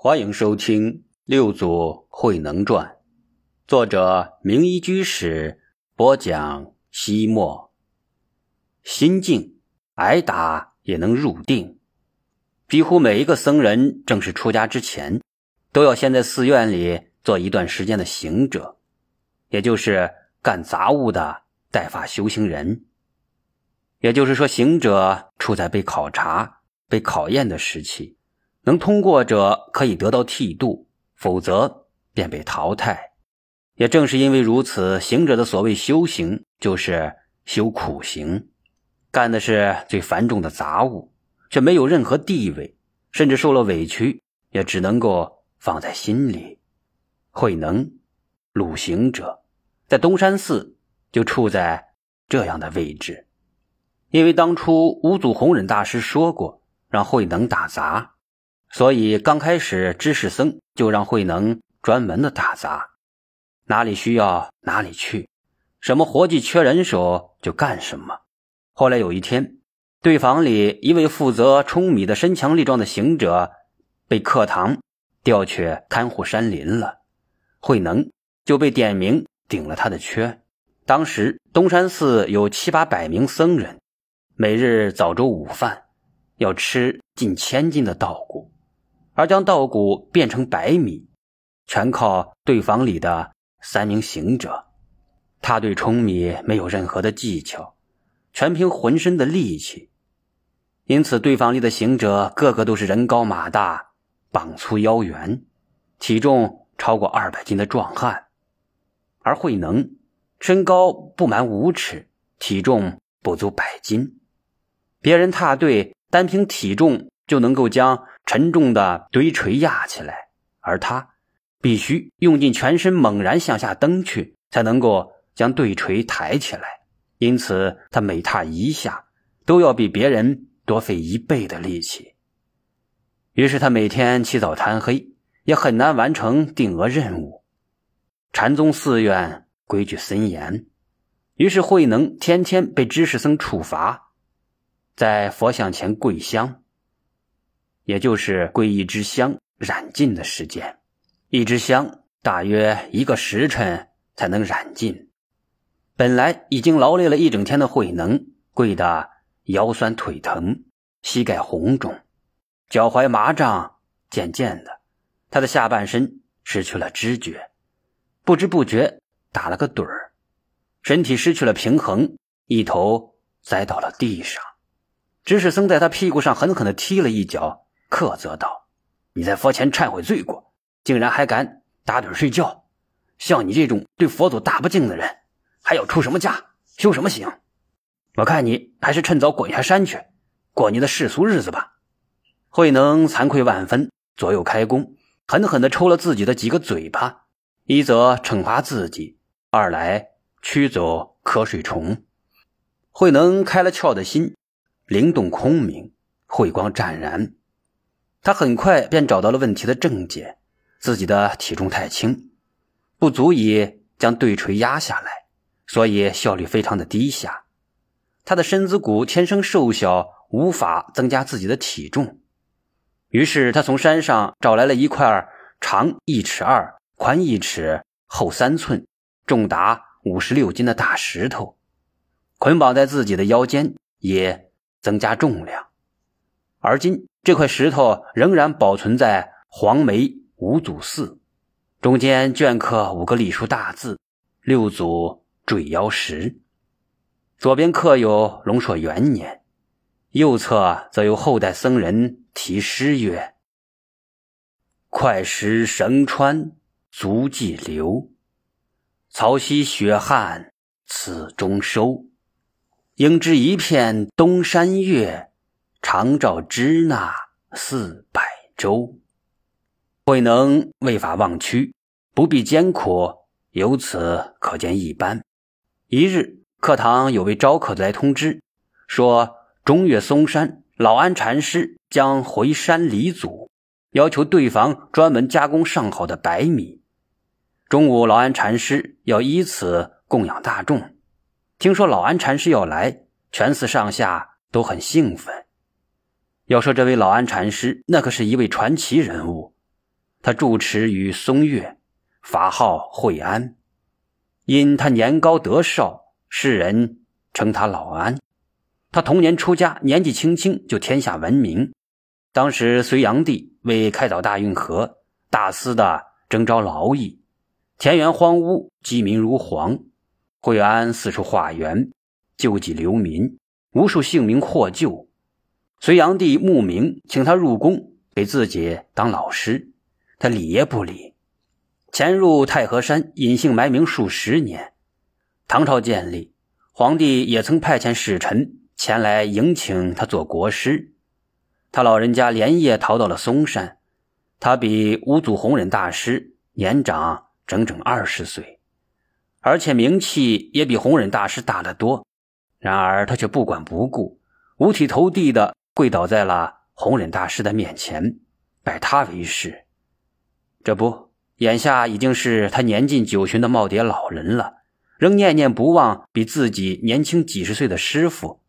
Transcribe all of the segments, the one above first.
欢迎收听《六祖慧能传》，作者明一居士播讲。西莫，心静，挨打也能入定。几乎每一个僧人正式出家之前，都要先在寺院里做一段时间的行者，也就是干杂物的带发修行人。也就是说，行者处在被考察、被考验的时期。能通过者可以得到剃度，否则便被淘汰。也正是因为如此，行者的所谓修行就是修苦行，干的是最繁重的杂物，却没有任何地位，甚至受了委屈也只能够放在心里。慧能、鲁行者在东山寺就处在这样的位置，因为当初五祖弘忍大师说过，让慧能打杂。所以刚开始，知识僧就让慧能专门的打杂，哪里需要哪里去，什么活计缺人手就干什么。后来有一天，队房里一位负责舂米的身强力壮的行者被课堂调去看护山林了，慧能就被点名顶了他的缺。当时东山寺有七八百名僧人，每日早粥午饭要吃近千斤的稻谷。而将稻谷变成白米，全靠队房里的三名行者。他对舂米没有任何的技巧，全凭浑身的力气。因此，队房里的行者个个都是人高马大、膀粗腰圆，体重超过二百斤的壮汉。而慧能身高不满五尺，体重不足百斤。别人踏队单凭体重就能够将。沉重的堆锤压起来，而他必须用尽全身猛然向下蹬去，才能够将对锤抬起来。因此，他每踏一下都要比别人多费一倍的力气。于是，他每天起早贪黑，也很难完成定额任务。禅宗寺院规矩森严，于是慧能天天被知识僧处罚，在佛像前跪香。也就是归一支香染尽的时间，一支香大约一个时辰才能染尽。本来已经劳累了一整天的慧能，跪得腰酸腿疼，膝盖红肿，脚踝麻胀。渐渐的，他的下半身失去了知觉，不知不觉打了个盹儿，身体失去了平衡，一头栽到了地上。知识僧在他屁股上狠狠地踢了一脚。苛责道：“你在佛前忏悔罪过，竟然还敢打盹睡觉！像你这种对佛祖大不敬的人，还要出什么家，修什么行？我看你还是趁早滚下山去，过你的世俗日子吧。”慧能惭愧万分，左右开弓，狠狠地抽了自己的几个嘴巴，一则惩罚自己，二来驱走瞌睡虫。慧能开了窍的心，灵动空明，慧光湛然。他很快便找到了问题的症结：自己的体重太轻，不足以将对锤压下来，所以效率非常的低下。他的身子骨天生瘦小，无法增加自己的体重。于是他从山上找来了一块长一尺二、宽一尺、厚三寸、重达五十六斤的大石头，捆绑在自己的腰间，也增加重量。而今。这块石头仍然保存在黄梅五祖寺，中间镌刻五个隶书大字“六祖坠腰石”，左边刻有龙朔元年，右侧则有后代僧人题诗曰：“快石绳穿足迹流，曹溪雪汉此中收。应知一片东山月。”常照支那四百州，慧能为法忘躯，不必艰苦，由此可见一斑。一日，课堂有位招客来通知，说中岳嵩山老安禅师将回山礼祖，要求对方专门加工上好的白米。中午，老安禅师要依此供养大众。听说老安禅师要来，全寺上下都很兴奋。要说这位老安禅师，那可是一位传奇人物。他住持于松岳，法号惠安。因他年高德少，世人称他老安。他童年出家，年纪轻轻就天下闻名。当时隋炀帝为开凿大运河，大肆的征召劳役，田园荒芜，饥民如蝗。惠安四处化缘，救济流民，无数性命获救。隋炀帝慕名，请他入宫给自己当老师，他理也不理。潜入太和山，隐姓埋名数十年。唐朝建立，皇帝也曾派遣使臣前来迎请他做国师。他老人家连夜逃到了嵩山。他比五祖弘忍大师年长整整二十岁。而且名气也比弘忍大师大得多，然而他却不管不顾，五体投地的跪倒在了弘忍大师的面前，拜他为师。这不，眼下已经是他年近九旬的耄耋老人了，仍念念不忘比自己年轻几十岁的师傅，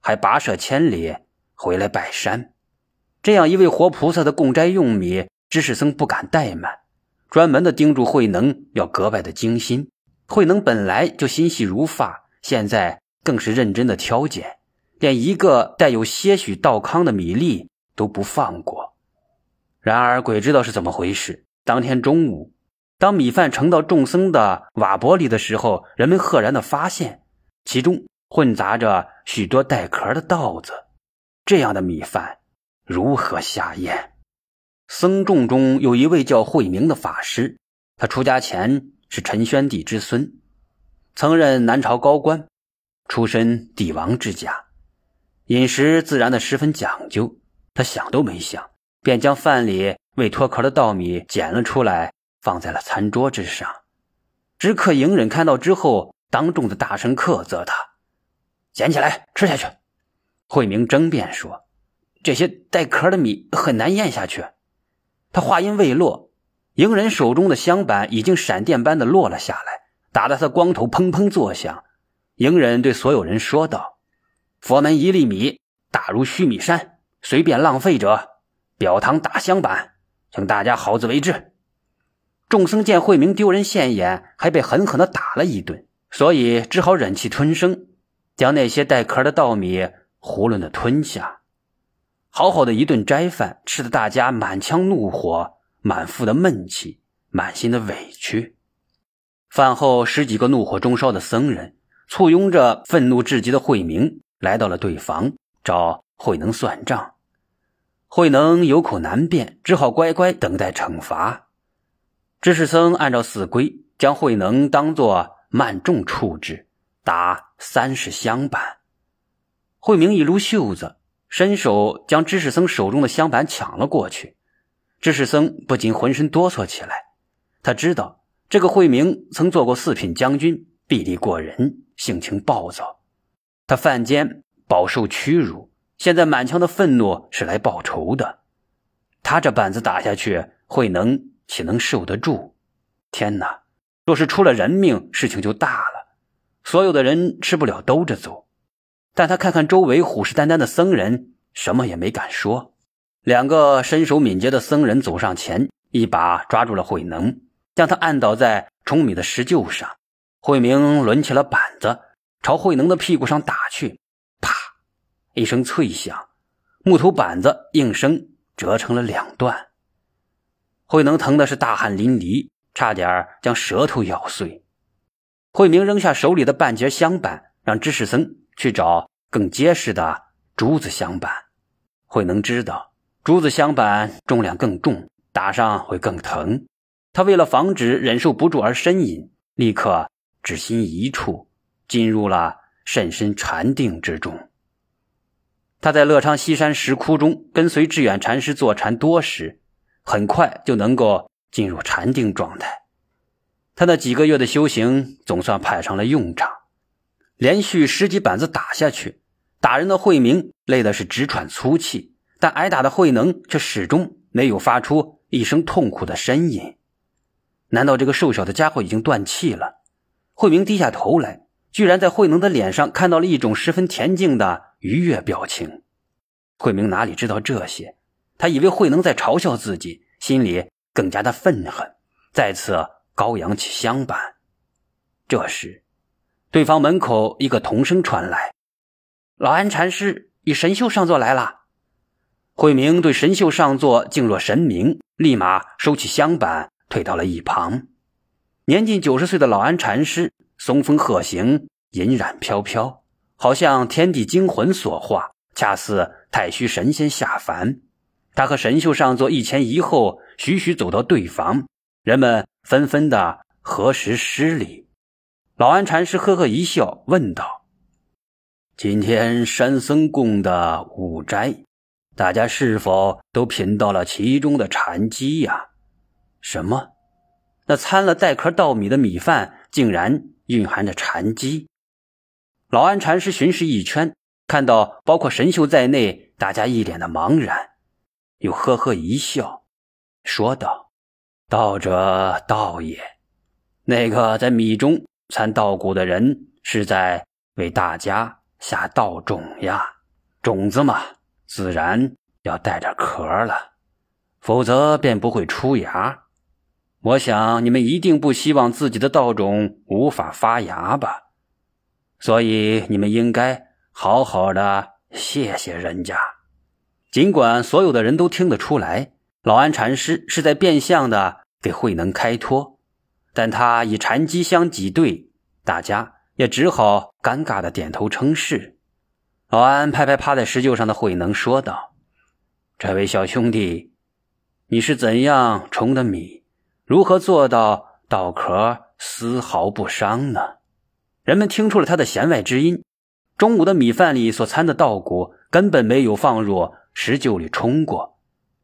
还跋涉千里回来拜山。这样一位活菩萨的供斋用米，知识僧不敢怠慢，专门的叮嘱慧能要格外的精心。慧能本来就心细如发，现在更是认真的挑拣，连一个带有些许稻糠的米粒都不放过。然而鬼知道是怎么回事，当天中午，当米饭盛到众僧的瓦钵里的时候，人们赫然的发现，其中混杂着许多带壳的稻子。这样的米饭如何下咽？僧众中有一位叫慧明的法师，他出家前。是陈宣帝之孙，曾任南朝高官，出身帝王之家，饮食自然的十分讲究。他想都没想，便将饭里未脱壳的稻米捡了出来，放在了餐桌之上。知客隐忍看到之后，当众的大声喝责他：“捡起来吃下去！”慧明争辩说：“这些带壳的米很难咽下去。”他话音未落。迎人手中的香板已经闪电般的落了下来，打得他光头砰砰作响。迎人对所有人说道：“佛门一粒米大如须弥山，随便浪费者，表堂打香板，请大家好自为之。”众僧见慧明丢人现眼，还被狠狠的打了一顿，所以只好忍气吞声，将那些带壳的稻米囫囵的吞下。好好的一顿斋饭，吃得大家满腔怒火。满腹的闷气，满心的委屈。饭后，十几个怒火中烧的僧人簇拥着愤怒至极的慧明来到了对房，找慧能算账。慧能有口难辩，只好乖乖等待惩罚。知识僧按照死规，将慧能当作慢重处置，打三十香板。慧明一撸袖子，伸手将知识僧手中的香板抢了过去。知识僧不禁浑身哆嗦起来。他知道这个慧明曾做过四品将军，臂力过人，性情暴躁。他犯奸，饱受屈辱，现在满腔的愤怒是来报仇的。他这板子打下去，慧能岂能受得住？天哪！若是出了人命，事情就大了。所有的人吃不了兜着走。但他看看周围虎视眈眈的僧人，什么也没敢说。两个身手敏捷的僧人走上前，一把抓住了慧能，将他按倒在冲米的石臼上。慧明抡起了板子，朝慧能的屁股上打去。啪！一声脆响，木头板子应声折成了两段。慧能疼的是大汗淋漓，差点将舌头咬碎。慧明扔下手里的半截香板，让知识僧去找更结实的竹子香板。慧能知道。竹子香板重量更重，打上会更疼。他为了防止忍受不住而呻吟，立刻只心一处，进入了甚深禅定之中。他在乐昌西山石窟中跟随智远禅师坐禅多时，很快就能够进入禅定状态。他那几个月的修行总算派上了用场，连续十几板子打下去，打人的慧明累的是直喘粗气。但挨打的慧能却始终没有发出一声痛苦的呻吟。难道这个瘦小的家伙已经断气了？慧明低下头来，居然在慧能的脸上看到了一种十分恬静的愉悦表情。慧明哪里知道这些？他以为慧能在嘲笑自己，心里更加的愤恨，再次高扬起香板。这时，对方门口一个童声传来：“老安禅师与神秀上座来了。”慧明对神秀上座敬若神明，立马收起香板，退到了一旁。年近九十岁的老安禅师，松风鹤形，银染飘飘，好像天地精魂所化，恰似太虚神仙下凡。他和神秀上座一前一后，徐徐走到对房，人们纷纷的合十施礼。老安禅师呵呵一笑，问道：“今天山僧供的五斋，大家是否都品到了其中的禅机呀？什么？那掺了带壳稻米的米饭，竟然蕴含着禅机？”老安禅师巡视一圈，看到包括神秀在内，大家一脸的茫然，又呵呵一笑，说道：“道者道也，那个在米中。”参稻谷的人是在为大家下稻种呀，种子嘛，自然要带着壳了，否则便不会出芽。我想你们一定不希望自己的稻种无法发芽吧，所以你们应该好好的谢谢人家。尽管所有的人都听得出来，老安禅师是在变相的给慧能开脱。但他以禅机相挤兑，大家也只好尴尬的点头称是。老安拍拍趴在石臼上的慧能，说道：“这位小兄弟，你是怎样重的米？如何做到稻壳丝毫不伤呢？”人们听出了他的弦外之音。中午的米饭里所掺的稻谷根本没有放入石臼里冲过，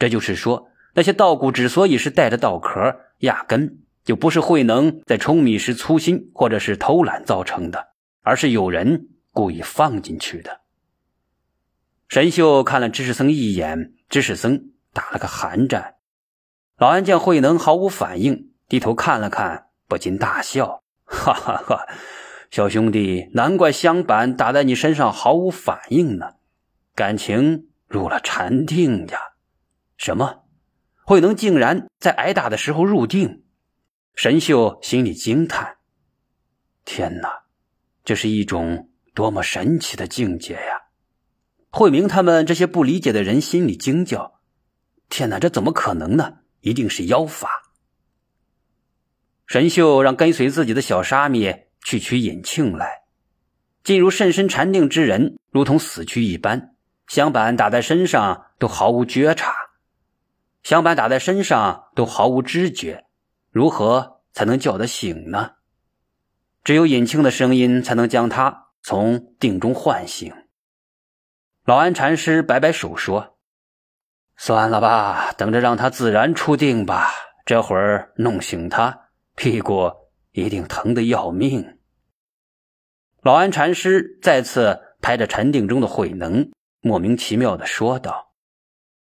这就是说，那些稻谷之所以是带着稻壳，压根。就不是慧能在冲米时粗心或者是偷懒造成的，而是有人故意放进去的。神秀看了知识僧一眼，知识僧打了个寒战。老安见慧能毫无反应，低头看了看，不禁大笑：“ 哈哈哈，小兄弟，难怪香板打在你身上毫无反应呢，感情入了禅定呀？什么？慧能竟然在挨打的时候入定？”神秀心里惊叹：“天哪，这是一种多么神奇的境界呀！”慧明他们这些不理解的人心里惊叫：“天哪，这怎么可能呢？一定是妖法！”神秀让跟随自己的小沙弥去取引磬来。进入甚深禅定之人，如同死去一般，香板打在身上都毫无觉察，香板打在身上都毫无知觉。如何才能叫得醒呢？只有引磬的声音才能将他从定中唤醒。老安禅师摆摆手说：“算了吧，等着让他自然出定吧。这会儿弄醒他，屁股一定疼得要命。”老安禅师再次拍着禅定中的慧能，莫名其妙的说道：“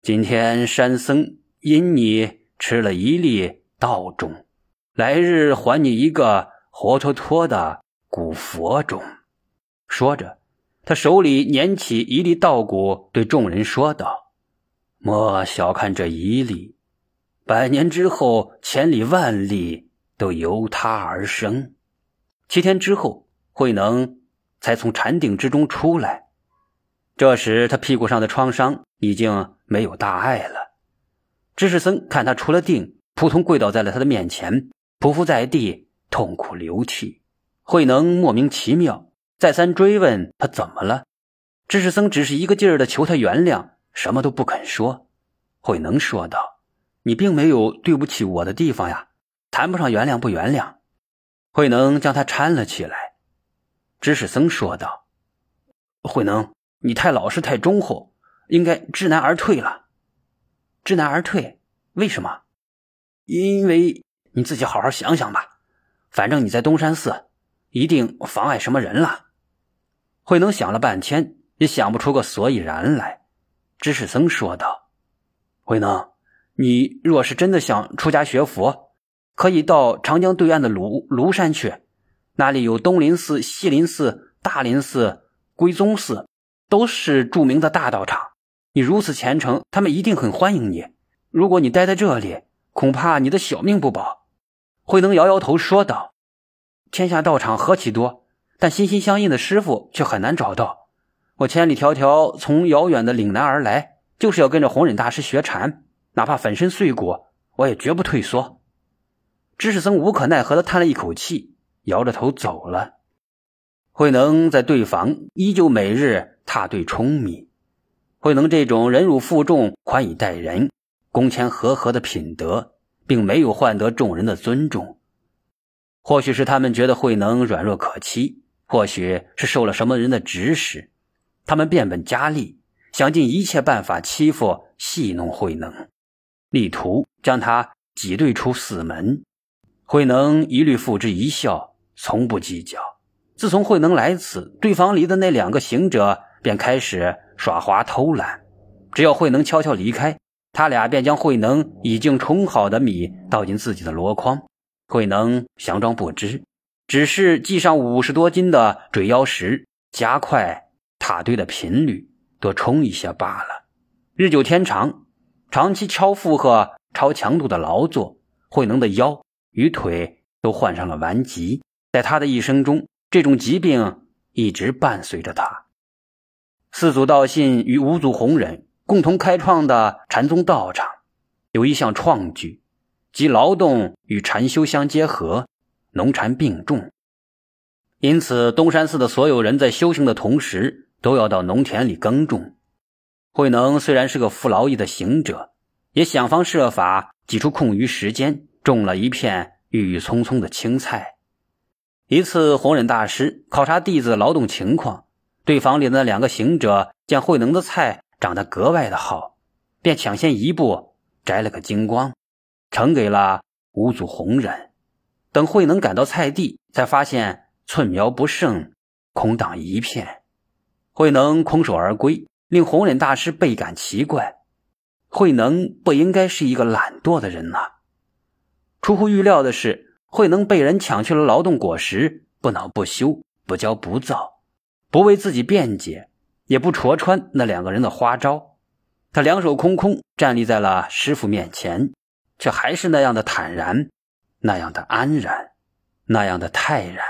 今天山僧因你吃了一粒。”道种，来日还你一个活脱脱的古佛种。说着，他手里捻起一粒稻谷，对众人说道：“莫小看这一粒，百年之后，千里万里都由它而生。”七天之后，慧能才从禅定之中出来。这时，他屁股上的创伤已经没有大碍了。知识僧看他出了定。扑通跪倒在了他的面前，匍匐在地，痛苦流涕。慧能莫名其妙，再三追问他怎么了。知识僧只是一个劲儿的求他原谅，什么都不肯说。慧能说道：“你并没有对不起我的地方呀，谈不上原谅不原谅。”慧能将他搀了起来。知识僧说道：“慧能，你太老实太忠厚，应该知难而退了。知难而退，为什么？”因为你自己好好想想吧，反正你在东山寺，一定妨碍什么人了。慧能想了半天，也想不出个所以然来。知识僧说道：“慧能，你若是真的想出家学佛，可以到长江对岸的庐庐山去，那里有东林寺、西林寺、大林寺、归宗寺，都是著名的大道场。你如此虔诚，他们一定很欢迎你。如果你待在这里，”恐怕你的小命不保。”慧能摇摇头说道：“天下道场何其多，但心心相印的师傅却很难找到。我千里迢迢从遥远的岭南而来，就是要跟着弘忍大师学禅，哪怕粉身碎骨，我也绝不退缩。”知识僧无可奈何的叹了一口气，摇着头走了。慧能在对房依旧每日踏对冲米。慧能这种忍辱负重、宽以待人、恭谦和和的品德，并没有换得众人的尊重。或许是他们觉得慧能软弱可欺，或许是受了什么人的指使，他们变本加厉，想尽一切办法欺负、戏弄慧能，力图将他挤兑出寺门。慧能一律付之一笑，从不计较。自从慧能来此，对房里的那两个行者便开始耍滑偷懒。只要慧能悄悄离开，他俩便将慧能已经冲好的米倒进自己的箩筐。慧能佯装不知，只是系上五十多斤的坠腰石，加快踏堆的频率，多冲一下罢了。日久天长，长期超负荷、超强度的劳作，慧能的腰与腿都患上了顽疾。在他的一生中，这种疾病一直伴随着他。四祖道信与五祖弘忍共同开创的禅宗道场，有一项创举，即劳动与禅修相结合，农禅并重。因此，东山寺的所有人在修行的同时，都要到农田里耕种。慧能虽然是个负劳役的行者，也想方设法挤出空余时间，种了一片郁郁葱葱的青菜。一次，弘忍大师考察弟子劳动情况，对房里的两个行者见慧能的菜长得格外的好，便抢先一步摘了个精光，呈给了五祖弘忍。等慧能赶到菜地，才发现寸苗不剩，空荡一片。慧能空手而归，令弘忍大师倍感奇怪。慧能不应该是一个懒惰的人呐。出乎预料的是。慧能被人抢去了劳动果实，不恼不羞，不骄不躁，不为自己辩解，也不戳穿那两个人的花招。他两手空空站立在了师傅面前，却还是那样的坦然，那样的安然，那样的泰然。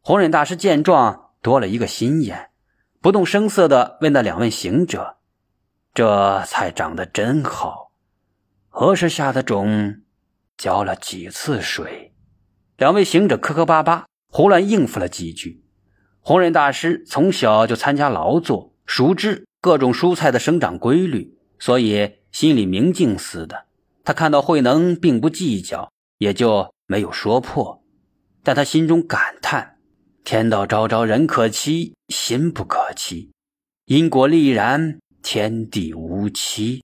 弘忍大师见状，多了一个心眼，不动声色地问那两位行者：“这菜长得真好，何时下的种？浇了几次水？”两位行者磕磕巴巴，胡乱应付了几句。弘忍大师从小就参加劳作，熟知各种蔬菜的生长规律，所以心里明镜似的。他看到慧能并不计较，也就没有说破。但他心中感叹：天道昭昭，人可欺；心不可欺，因果力然，天地无欺。